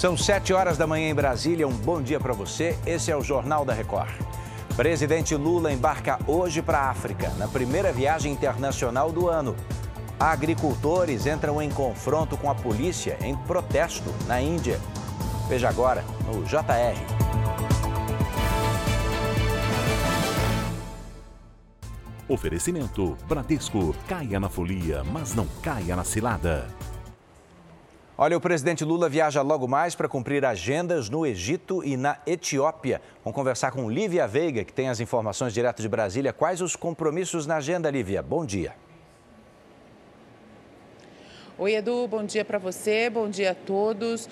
São sete horas da manhã em Brasília. Um bom dia para você. Esse é o Jornal da Record. Presidente Lula embarca hoje para a África, na primeira viagem internacional do ano. Agricultores entram em confronto com a polícia em protesto na Índia. Veja agora no JR. Oferecimento Bradesco. Caia na folia, mas não caia na cilada. Olha, o presidente Lula viaja logo mais para cumprir agendas no Egito e na Etiópia. Vamos conversar com Lívia Veiga, que tem as informações direto de Brasília. Quais os compromissos na agenda, Lívia? Bom dia. Oi, Edu, bom dia para você, bom dia a todos.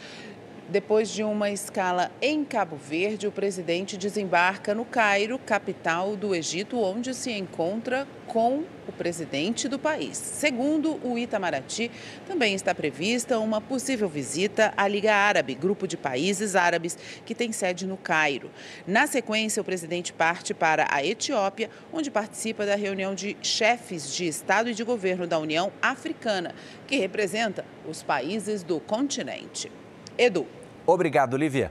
Depois de uma escala em Cabo Verde, o presidente desembarca no Cairo, capital do Egito, onde se encontra com o presidente do país. Segundo o Itamaraty, também está prevista uma possível visita à Liga Árabe, grupo de países árabes que tem sede no Cairo. Na sequência, o presidente parte para a Etiópia, onde participa da reunião de chefes de Estado e de governo da União Africana, que representa os países do continente. Edu. Obrigado, Olivia.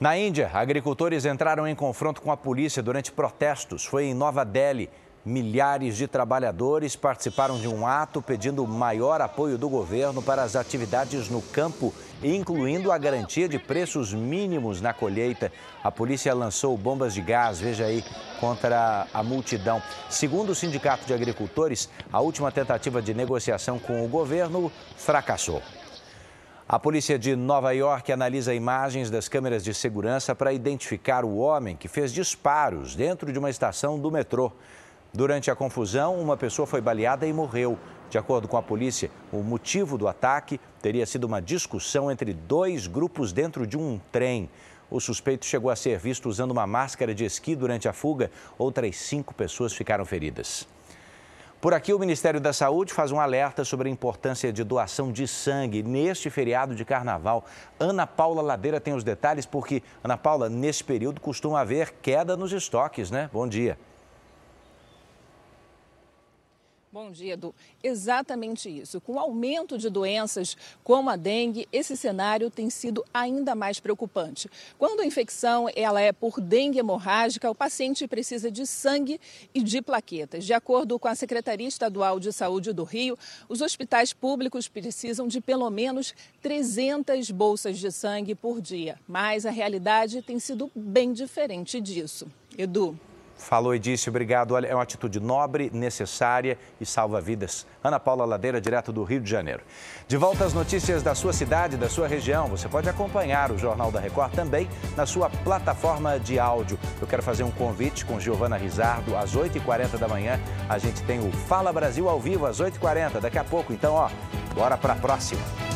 Na Índia, agricultores entraram em confronto com a polícia durante protestos. Foi em Nova Delhi. Milhares de trabalhadores participaram de um ato pedindo maior apoio do governo para as atividades no campo, incluindo a garantia de preços mínimos na colheita. A polícia lançou bombas de gás, veja aí, contra a multidão. Segundo o Sindicato de Agricultores, a última tentativa de negociação com o governo fracassou. A polícia de Nova York analisa imagens das câmeras de segurança para identificar o homem que fez disparos dentro de uma estação do metrô. Durante a confusão, uma pessoa foi baleada e morreu. De acordo com a polícia, o motivo do ataque teria sido uma discussão entre dois grupos dentro de um trem. O suspeito chegou a ser visto usando uma máscara de esqui durante a fuga. Outras cinco pessoas ficaram feridas. Por aqui, o Ministério da Saúde faz um alerta sobre a importância de doação de sangue neste feriado de carnaval. Ana Paula Ladeira tem os detalhes, porque, Ana Paula, nesse período costuma haver queda nos estoques, né? Bom dia. Bom dia, Edu. Exatamente isso. Com o aumento de doenças como a dengue, esse cenário tem sido ainda mais preocupante. Quando a infecção ela é por dengue hemorrágica, o paciente precisa de sangue e de plaquetas. De acordo com a Secretaria Estadual de Saúde do Rio, os hospitais públicos precisam de pelo menos 300 bolsas de sangue por dia. Mas a realidade tem sido bem diferente disso. Edu. Falou e disse, obrigado. Olha, é uma atitude nobre, necessária e salva vidas. Ana Paula Ladeira, direto do Rio de Janeiro. De volta às notícias da sua cidade, da sua região. Você pode acompanhar o Jornal da Record também na sua plataforma de áudio. Eu quero fazer um convite com Giovana Rizardo às 8h40 da manhã. A gente tem o Fala Brasil ao vivo às 8h40, daqui a pouco. Então, ó, bora para a próxima.